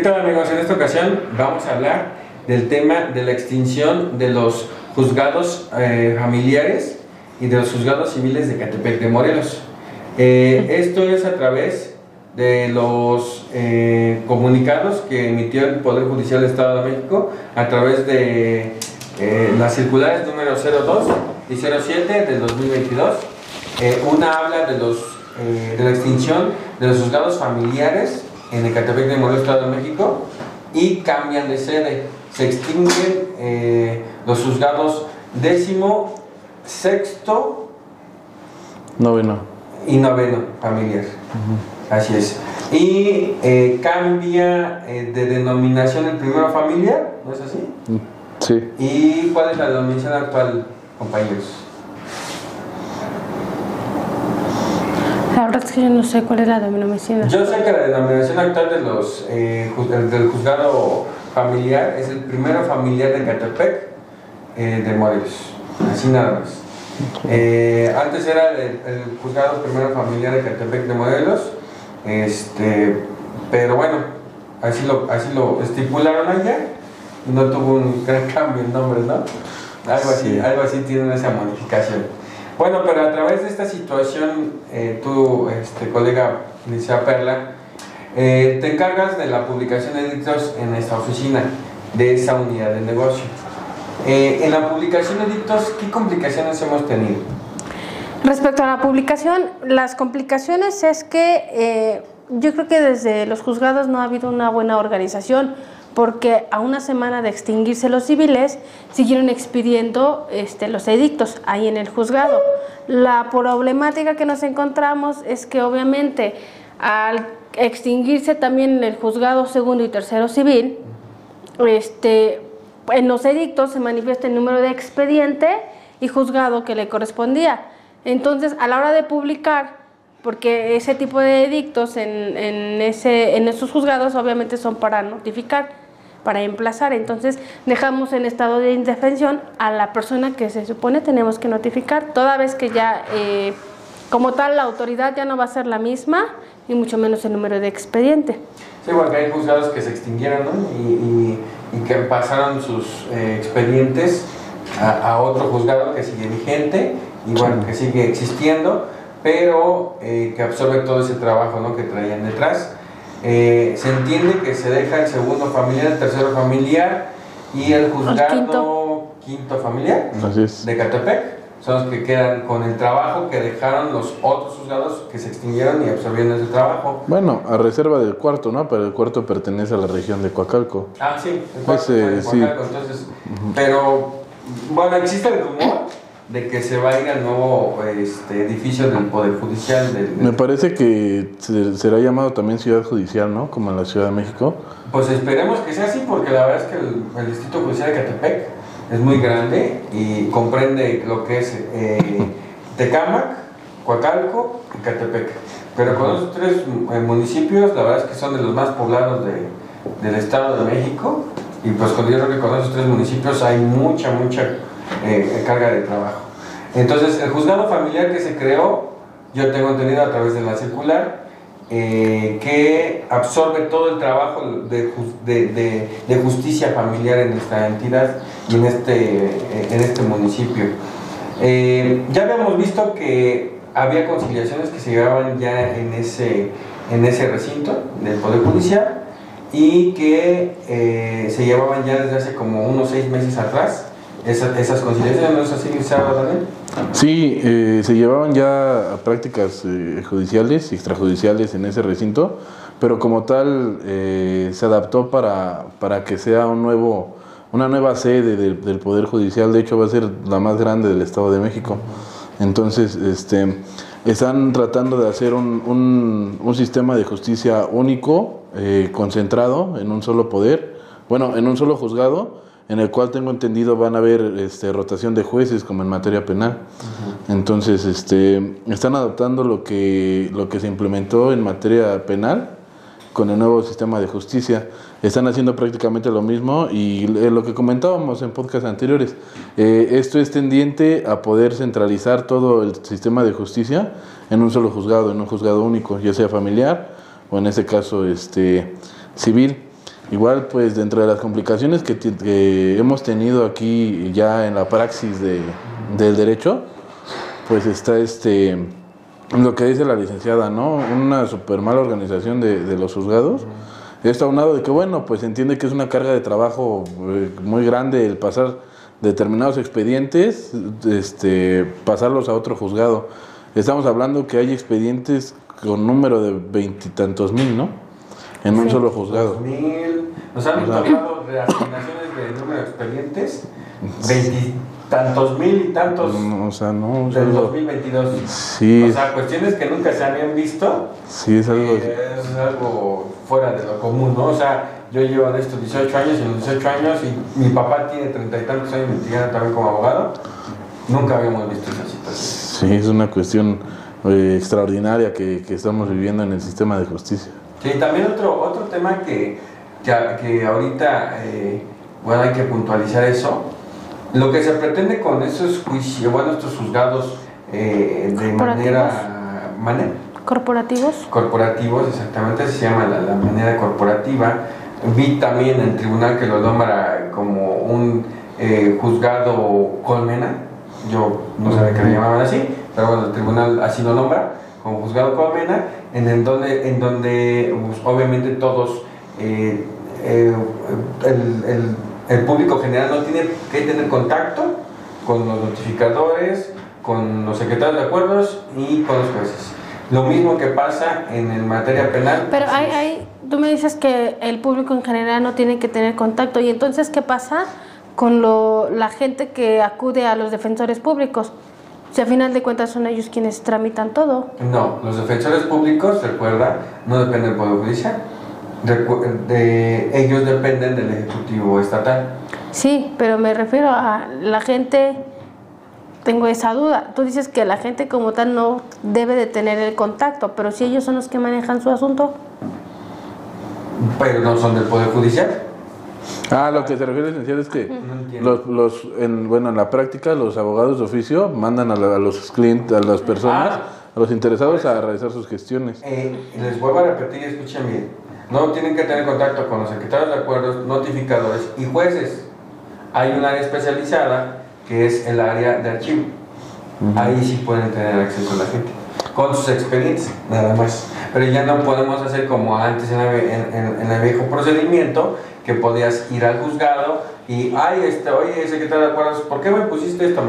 ¿Qué tal amigos? En esta ocasión vamos a hablar del tema de la extinción de los juzgados eh, familiares y de los juzgados civiles de Catepec de Morelos. Eh, esto es a través de los eh, comunicados que emitió el Poder Judicial del Estado de México a través de las circulares número 02 y 07 del 2022. una habla de, los, de la extinción de los juzgados familiares en Ecatepec de Morelos, Estado de México, y cambian de sede. Se extinguen eh, los juzgados décimo, sexto, noveno y noveno familiar. Así es. Y eh, cambia eh, de denominación el primero familiar, ¿no es así? Mm, sí. ¿Y cuál es la denominación actual, compañeros? La verdad es que yo no sé cuál es la denominación. Yo sé que la denominación actual de los, eh, del juzgado familiar es el primero familiar de Catepec eh, de Morelos. Así nada más. Eh, antes era el, juzgado primero familiar de Catepec de Morelos. Este, pero bueno, así lo, así lo estipularon allá. No tuvo un gran cambio el nombre, ¿no? Algo así, algo así tiene esa modificación. Bueno, pero a través de esta situación, eh, este, colega Licia Perla, eh, te encargas de la publicación de edictos en esta oficina de esa unidad de negocio. Eh, en la publicación de edictos, ¿qué complicaciones hemos tenido? Respecto a la publicación, las complicaciones es que yo creo que desde los juzgados no ha habido una buena organización porque a una semana de extinguirse los civiles siguieron expidiendo este, los edictos ahí en el juzgado. La problemática que nos encontramos es que obviamente al extinguirse también el juzgado segundo y tercero civil, este, en los edictos se manifiesta el número de expediente y juzgado que le correspondía. Entonces, a la hora de publicar, porque ese tipo de edictos en, en, ese, en esos juzgados obviamente son para notificar para emplazar. Entonces dejamos en estado de indefensión a la persona que se supone tenemos que notificar, toda vez que ya eh, como tal la autoridad ya no va a ser la misma y mucho menos el número de expediente. Sí, porque hay juzgados que se extinguieron y, que pasaron sus eh, expedientes a, otro juzgado que sigue vigente y bueno, que sigue existiendo, pero eh, que absorbe todo ese trabajo ¿no? que traían detrás. Eh, se entiende que se deja el segundo familiar, el tercero familiar y el juzgado quinto. familiar de Catepec. Son los que quedan con el trabajo que dejaron los otros juzgados que se extinguieron y absorbieron ese trabajo. Bueno, a reserva del cuarto, ¿no? Pero el cuarto pertenece a la región de Coacalco. Ah, sí, el cuarto de Coacalco. Entonces, pero, bueno, existe el rumor de que se va a ir al nuevo este, edificio del Poder Judicial. Del, Me parece que será llamado también Ciudad Judicial, ¿no? Como en la Ciudad de México. Pues esperemos que sea así, porque la verdad es que el, Distrito Judicial de Catepec es muy grande y comprende lo que es eh, Tecámac, Coacalco y Catepec. Pero con esos tres eh, municipios, la verdad es que son de los más poblados de, del Estado de México. Y pues yo creo que con esos tres municipios hay mucha, mucha eh, carga de trabajo. Entonces, el juzgado familiar que se creó, yo tengo entendido a través de la circular, eh, que absorbe todo el trabajo de, justicia familiar en esta entidad y en este, eh, en este municipio. ya habíamos visto que había conciliaciones que se llevaban ya en ese, en ese recinto del Poder Judicial y que se llevaban ya desde hace como unos seis meses atrás esas conciliaciones, ¿no es así, Daniel? Sí, eh, se llevaban ya prácticas eh, judiciales extrajudiciales en ese recinto, pero como tal eh, se adaptó para, para que sea un nuevo, una nueva sede del Poder Judicial, de hecho va a ser la más grande del Estado de México. Entonces, este, están tratando de hacer un, un, un sistema de justicia único, concentrado en un solo poder, bueno, en un solo juzgado, en el cual tengo entendido van a haber este, rotación de jueces como en materia penal. Entonces, este, están adoptando lo que, lo que se implementó en materia penal con el nuevo sistema de justicia. Están haciendo prácticamente lo mismo y lo que comentábamos en podcast anteriores, eh, esto es tendiente a poder centralizar todo el sistema de justicia en un solo juzgado, en un juzgado único, ya sea familiar o en este caso este, civil. Igual, pues dentro de las complicaciones que, hemos tenido aquí ya en la praxis de, del derecho, pues está este lo que dice la licenciada, ¿no? Una super mala organización de, de los juzgados. Esto aunado de que, bueno, pues entiende que es una carga de trabajo eh, muy grande el pasar determinados expedientes, este, pasarlos a otro juzgado. Estamos hablando que hay expedientes con número de veintitantos mil, ¿no? En un solo juzgado. 2000, nos han tocado reasignaciones de número de expedientes, veintitantos mil y tantos No, o sea, no, del algo- 2022. Sí, O sea, cuestiones que nunca se habían visto, sí, es algo... eh, es algo fuera de lo común, ¿no? O sea, yo llevo en estos 18 años y en los 18 años, y mi papá tiene treinta y tantos años investigando también como abogado, nunca habíamos visto esa situación. Sí, es una cuestión eh, extraordinaria que, que estamos viviendo en el sistema de justicia. Sí, también otro, otro tema que, que, que ahorita, eh, bueno, hay que puntualizar eso. Lo que se pretende con esos juicios, bueno, estos juzgados eh, de manera, manera ¿Corporativos? corporativos, exactamente, se llama la, la manera corporativa. Vi también el tribunal que lo nombra como un eh, juzgado colmena, yo no sabía que le llamaban así, pero bueno, el tribunal así lo nombra, como juzgado colmena, en el donde, en donde pues, obviamente todos, eh, eh, el, el- el público general no tiene que tener contacto con los notificadores, con los secretarios de acuerdos y con los jueces. Lo mismo que pasa en el materia penal. Pero hay, hay, tú me dices que el público en general no tiene que tener contacto. ¿Y entonces qué pasa con lo, la gente que acude a los defensores públicos? Si a final de cuentas son ellos quienes tramitan todo. No, los defensores públicos, recuerda, no dependen del Poder Judicial. De- ellos dependen del Ejecutivo Estatal. Sí, pero me refiero a la gente, tengo esa duda. Tú dices que la gente como tal no debe de tener el contacto, pero si ellos son los que manejan su asunto. Pero no son del Poder Judicial. Ah, lo que se refiere, licenciado, es que No los, los, en, bueno, en la práctica los abogados de oficio mandan a, la- a los clientes, a las personas, Ah. a los interesados a realizar sus gestiones. Eh, les vuelvo a repetir, escuchen bien. No tienen que tener contacto con los secretarios de acuerdos, notificadores y jueces. Hay un área especializada que es el área de archivo. Ahí sí pueden tener acceso a la gente. Con sus expedientes, nada más. Pero ya no podemos hacer como antes en, la ve- en- en- en el viejo procedimiento, que podías ir al juzgado y, ay, este, oye, secretario de acuerdos, ¿por qué me pusiste esto?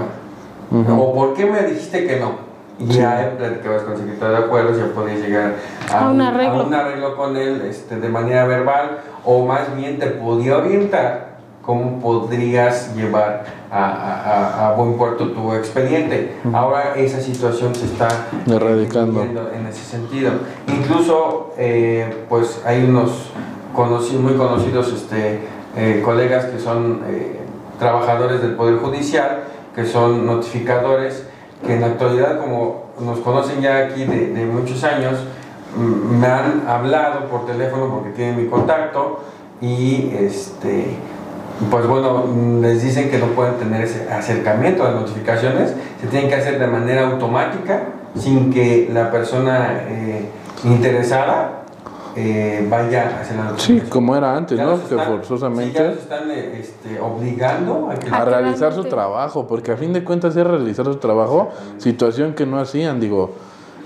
Ujú. ¿O por qué me dijiste que no? Y Sí. ya platicabas con el secretario de acuerdos, ya podías llegar A un arreglo. a un arreglo con él este, de manera verbal, o más bien te podía orientar cómo podrías llevar a, a- a- buen puerto tu expediente. Ahora esa situación se está Erradicando. en ese sentido. Incluso, eh, pues hay unos conocidos, muy conocidos este, eh, colegas que son eh, trabajadores del Poder Judicial, que son notificadores, que en la actualidad, como nos conocen ya aquí de, de muchos años, me han hablado por teléfono porque tienen mi contacto y este pues bueno, les dicen que no pueden tener ese acercamiento a las notificaciones, se tienen que hacer de manera automática, sin que la persona eh, interesada eh, vaya a hacer la Sí, notificación. como era antes, Ya ¿no? los Que están- sí, ya forzosamente los están eh, este, obligando a que a realizar su trabajo, porque a fin de cuentas es realizar su trabajo, situación que no hacían, digo,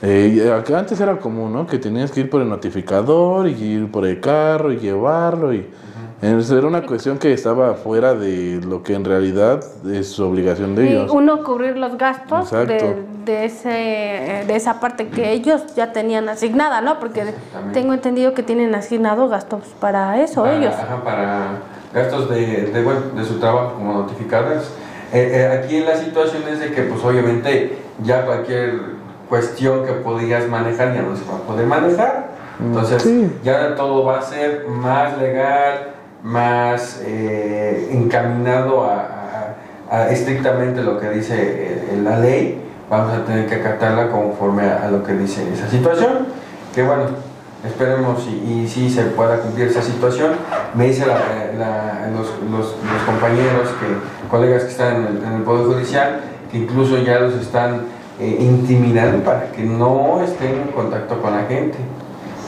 eh, acá antes era común, ¿no? Que tenías que ir por el notificador y ir por el carro y llevarlo y era una cuestión que estaba fuera de lo que en realidad es obligación de Y ellos. uno cubrir los gastos de, de, ese, de esa parte que ellos ya tenían asignada, ¿no? Porque tengo entendido que tienen asignado gastos para eso para, ellos. ajá, para gastos de, de, bueno, de su trabajo como notificadores. Eh, eh, aquí la situación es de que pues obviamente ya cualquier cuestión que podías manejar ya no se va a poder manejar. Entonces sí. ya todo va a ser más legal, más eh, encaminado a, estrictamente lo que dice eh, la ley. Vamos a tener que acatarla conforme a, lo que dice esa situación. Que bueno, esperemos y, sí se pueda cumplir esa situación. Me dice la- la- los, los- los compañeros, que, colegas que están en el, en el Poder Judicial, que incluso ya los están eh, intimidando para que no estén en contacto con la gente.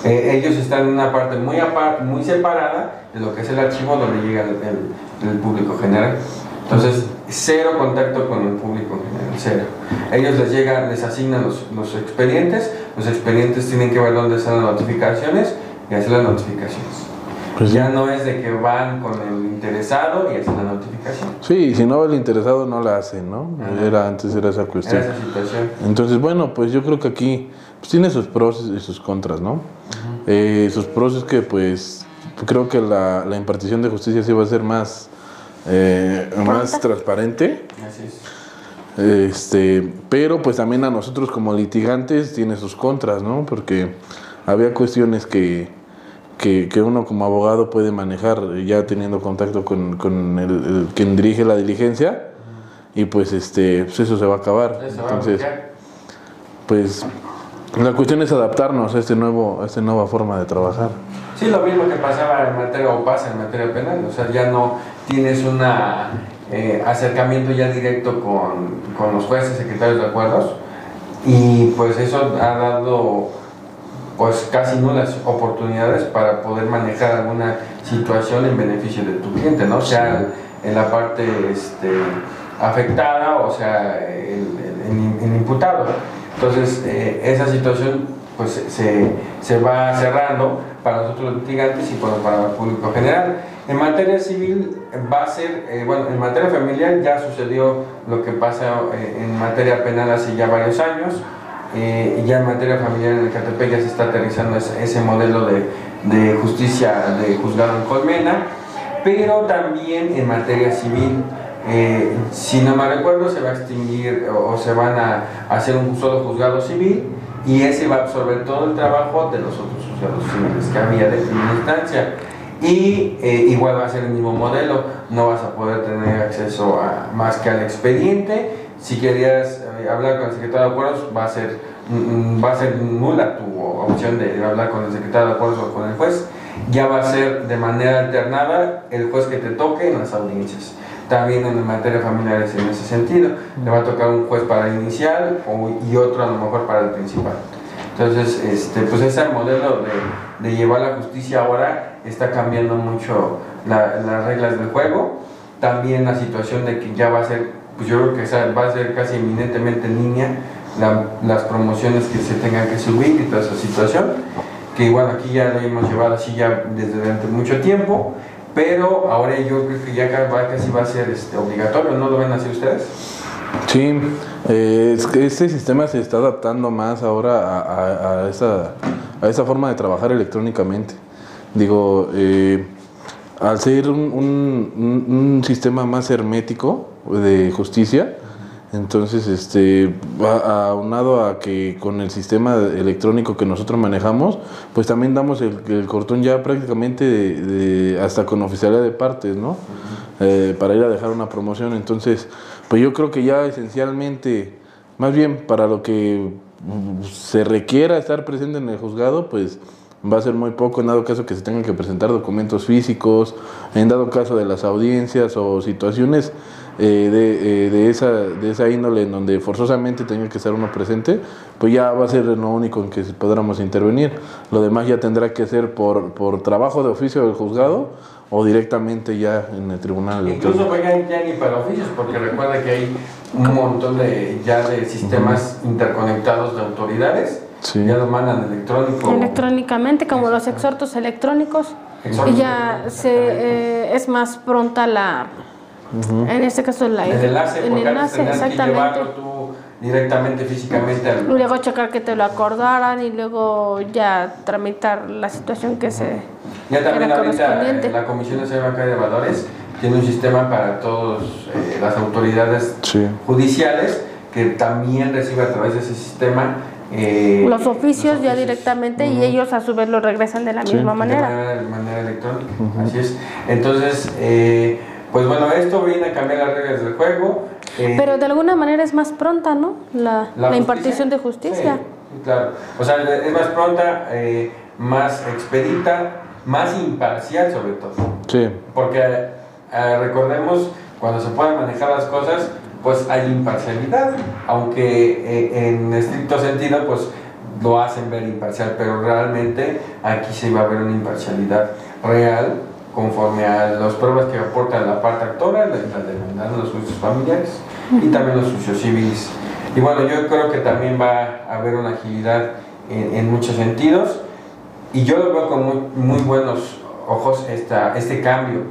Eh, ellos están en una parte muy, apar- muy separada de lo que es el archivo donde llega el, el- el público general. Entonces, cero contacto con el público en general, cero. Ellos les llegan, les asignan los, los expedientes, los expedientes tienen que ver dónde están las notificaciones y hacer las notificaciones. Pues ya no es de que van con el interesado y hacen la notificación. Sí, si no el interesado no la hace, ¿no? Ajá. Era antes era esa Era cuestión. esa situación. Entonces, bueno, pues yo creo que aquí pues, tiene sus pros y sus contras, ¿no? Eh, sus pros es que, pues, creo que la, la impartición de justicia sí va a ser más, eh, más transparente. Así es. Este, pero pues también a nosotros como litigantes tiene sus contras, ¿no? Porque había cuestiones que, que, que uno como abogado puede manejar ya teniendo contacto con, con el, el quien dirige la diligencia y pues este pues eso se va a acabar. Eso va a Entonces, pues la cuestión es adaptarnos a este nuevo a esta nueva forma de trabajar. Sí, lo mismo que pasaba en materia o pasa en materia penal, o sea, ya no tienes un acercamiento ya directo con, con los jueces, secretarios de acuerdos, y pues eso ha dado pues casi nulas oportunidades para poder manejar alguna situación en beneficio de tu cliente, ¿no? Sea en la parte este, afectada o sea el- el imputado. Entonces, eh, esa situación pues se- se, va cerrando para nosotros los litigantes y para el público general. En materia civil va a ser, eh, bueno, en materia familiar ya sucedió lo que pasa eh, en materia penal hace ya varios años. Eh, y ya en materia familiar en el Catepec ya se está aterrizando ese, ese modelo de, de justicia de juzgado en Colmena, pero también en materia civil. Eh, si no me recuerdo, se va a extinguir o, se van a hacer un solo juzgado civil y ese va a absorber todo el trabajo de los otros juzgados civiles que había de primera instancia. Y eh, igual va a ser el mismo modelo, no vas a poder tener acceso a más que al expediente. Si querías eh, hablar con el secretario de acuerdos, va a ser, mm, va a ser nula tu opción de hablar con el secretario de acuerdos o con el juez. Ya va a ser de manera alternada el juez que te toque en las audiencias. También en materia familiar es en ese sentido. Le va a tocar un juez para el inicial y otro a lo mejor para el principal. Entonces, este, pues ese modelo de, de llevar la justicia ahora está cambiando mucho la- las reglas del juego. También la situación de que ya va a ser, pues yo creo que va a ser casi eminentemente en línea la- las promociones que se tengan que subir y toda esa situación. Que igual aquí ya lo hemos llevado así ya desde durante mucho tiempo, pero ahora yo creo que ya casi va a ser este, obligatorio, ¿no lo ven así ustedes? Sí, eh, este sistema se está adaptando más ahora a, esa, a esa forma de trabajar electrónicamente. Digo, eh, al ser un- un sistema más hermético de justicia, entonces, este, aunado a que con el sistema electrónico que nosotros manejamos, pues también damos el, el cortón ya prácticamente de- de- hasta con oficialidad de partes, ¿no? Eh, para ir a dejar una promoción. Entonces, pues yo creo que ya esencialmente, más bien para lo que se requiera estar presente en el juzgado, pues va a ser muy poco en dado caso que se tengan que presentar documentos físicos, en dado caso de las audiencias o situaciones eh, de, eh, de, esa, de esa índole en donde forzosamente tenga que estar uno presente, pues ya va a ser lo único en que podamos intervenir. Lo demás ya tendrá que ser por, por trabajo de oficio del juzgado o directamente ya en el tribunal. Incluso vayan ya ni para oficios, porque recuerda que hay un montón de ya de sistemas interconectados de autoridades, Sí. ya lo mandan electrónico. Electrónicamente, como los exhortos electrónicos. Exhortos Y ya se, eh, es más pronta la, en este caso la, El enlace, el porque enlace, tenías que exactamente. llevarlo tú directamente, físicamente al... Luego checar que te lo acordaran y luego ya tramitar la situación que se Ya también ahorita eh, la Comisión Nacional Bancaria de Valores tiene un sistema para todas las autoridades Sí. judiciales que también recibe a través de ese sistema eh, los oficios los ya oficios. directamente y ellos a su vez lo regresan de la Sí, misma De manera. manera, de manera electrónica, así es. Entonces, eh, pues bueno, esto viene a cambiar las reglas del juego. eh, Pero de alguna manera es más pronta, ¿no? La, la, justicia. impartición de justicia. Sí, claro. O sea, es más pronta, eh, más expedita, más imparcial sobre todo. Sí. Porque eh, recordemos, cuando se pueden manejar las cosas, pues hay imparcialidad, aunque eh, en estricto sentido, pues lo hacen ver imparcial, pero realmente aquí se va a ver una imparcialidad real conforme a las pruebas que aporta la parte actora, la, la los juicios familiares y también los juicios civiles. Y bueno, yo creo que también va a haber una agilidad en, muchos sentidos y yo lo veo con muy, muy buenos ojos esta, este cambio,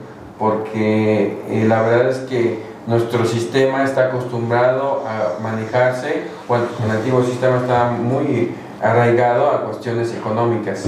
porque eh, la verdad es que nuestro sistema está acostumbrado a manejarse, bueno, el antiguo sistema está muy arraigado a cuestiones económicas.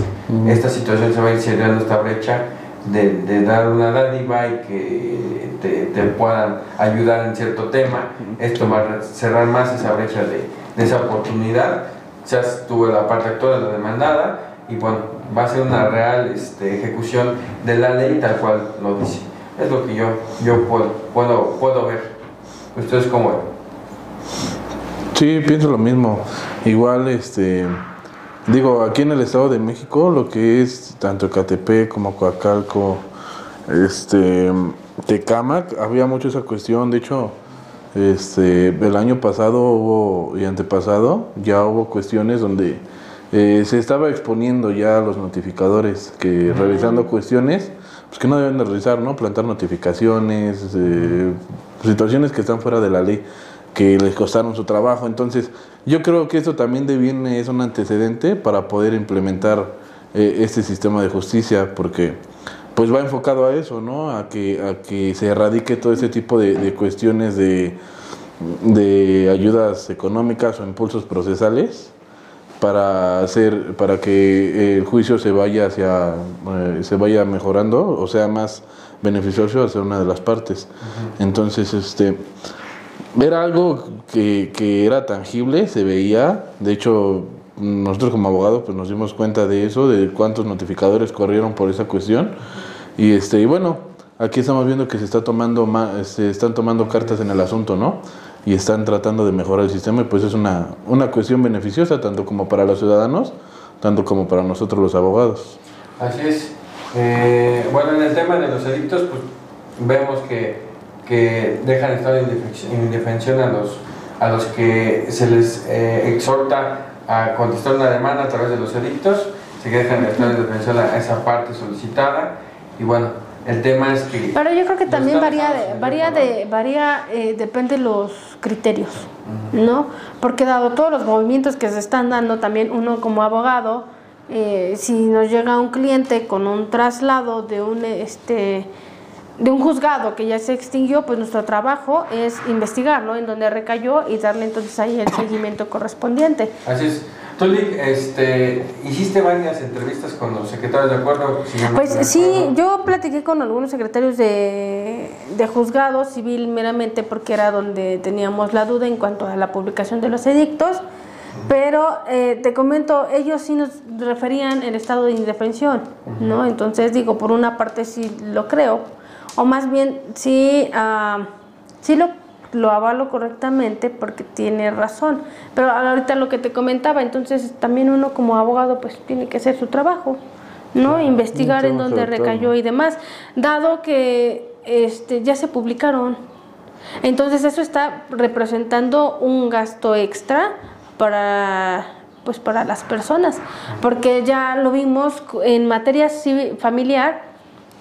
Esta situación se va a ir cerrando esta brecha de, dar una dádiva y que te, puedan ayudar en cierto tema. Esto va a cerrar más esa brecha de, esa oportunidad. Ya tuvo la parte actual, la demandada, y bueno, va a ser una real este, ejecución de la ley tal cual lo dice. Es lo que yo, yo puedo, puedo, puedo ver. ¿Ustedes cómo ven? Sí, pienso lo mismo. Igual, este, digo, aquí en el Estado de México, lo que es tanto Catepec como Coacalco, este, Tecamac, había mucho esa cuestión. De hecho, este, el año pasado hubo, y antepasado, ya hubo cuestiones donde eh, se estaba exponiendo ya a los notificadores que realizando cuestiones pues que no deben de realizar, ¿no? Plantar notificaciones, eh, situaciones que están fuera de la ley, que les costaron su trabajo. Entonces, yo creo que esto también deviene, es un antecedente para poder implementar eh, este sistema de justicia, porque pues va enfocado a eso, ¿no? A que, a que se erradique todo ese tipo de, de cuestiones de, de ayudas económicas o impulsos procesales para hacer para que el juicio se vaya hacia eh, se vaya mejorando o sea más beneficioso hacia una de las partes entonces este era algo que, que, era tangible se veía de hecho nosotros como abogados pues nos dimos cuenta de eso de cuántos notificadores corrieron por esa cuestión y este y bueno aquí estamos viendo que se está tomando se están tomando cartas en el asunto no y están tratando de mejorar el sistema y pues es una, una cuestión beneficiosa tanto como para los ciudadanos, tanto como para nosotros los abogados. Así es. Eh, bueno, en el tema de los edictos, pues vemos que, que dejan estar en indefensión a los, a los que se les eh, exhorta a contestar una demanda a través de los edictos, se dejan estar en indefensión a esa parte solicitada. Y bueno, el tema es que... Pero yo creo que también varía, de, varía, de, varía eh, depende de los criterios, ¿no? Porque dado todos los movimientos que se están dando, también uno como abogado, eh, si nos llega un cliente con un traslado de un, este, de un juzgado que ya se extinguió, pues nuestro trabajo es investigarlo en donde recayó y darle entonces ahí el seguimiento correspondiente. Así es. Tú, este, hiciste varias entrevistas con los secretarios de acuerdo. pues sí, yo platiqué con algunos secretarios de, de juzgado civil meramente porque era donde teníamos la duda en cuanto a la publicación de los edictos. Pero eh, te comento, ellos sí nos referían el estado de indefensión, ¿no? Entonces digo, por una parte sí lo creo, o más bien sí, uh, sí lo lo avalo correctamente porque tiene razón. Pero ahorita lo que te comentaba, entonces también uno como abogado pues tiene que hacer su trabajo, ¿no? Investigar en dónde recayó y demás, dado que este ya se publicaron. Entonces eso está representando un gasto extra para pues para las personas, porque ya lo vimos en materia familiar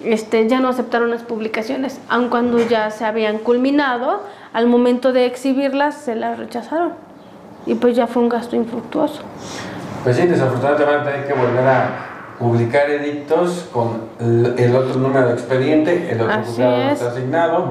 este, ya no aceptaron las publicaciones, aun cuando ya se habían culminado, al momento de exhibirlas se las rechazaron y pues ya fue un gasto infructuoso. Pues sí, desafortunadamente hay que volver a publicar edictos con el otro número de expediente, el otro juzgado no está asignado,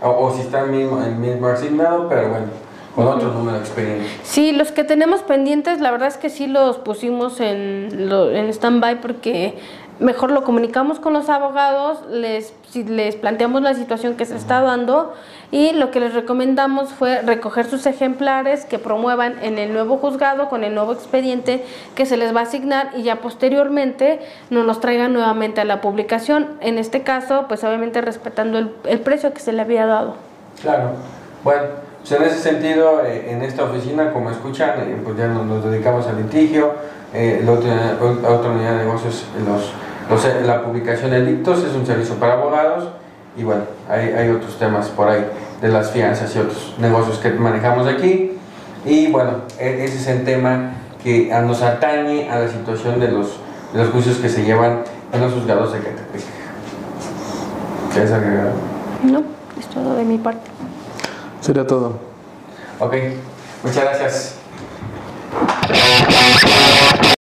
o, si está el mismo, el mismo asignado, pero bueno, con otro número de expediente. Sí, los que tenemos pendientes, la verdad es que sí los pusimos en, en stand-by porque mejor lo comunicamos con los abogados, les, les planteamos la situación que se está dando y lo que les recomendamos fue recoger sus ejemplares que promuevan en el nuevo juzgado con el nuevo expediente que se les va a asignar y ya posteriormente nos los traigan nuevamente a la publicación. En este caso, pues obviamente respetando el, precio que se le había dado. Claro. Bueno, pues en ese sentido, eh, en esta oficina, como escuchan, eh, pues ya nos, dedicamos al litigio, eh, la, otra, unidad de negocios, los, eh, la publicación de dictos es un servicio para abogados y bueno, hay, otros temas por ahí de las fianzas y otros negocios que manejamos aquí. Y bueno, e, ese es el tema que nos atañe a la situación de los, de los juicios que se llevan en los juzgados de Catepec. ¿Quieres agregar? No, es todo de mi parte. Sería todo. Ok, muchas gracias.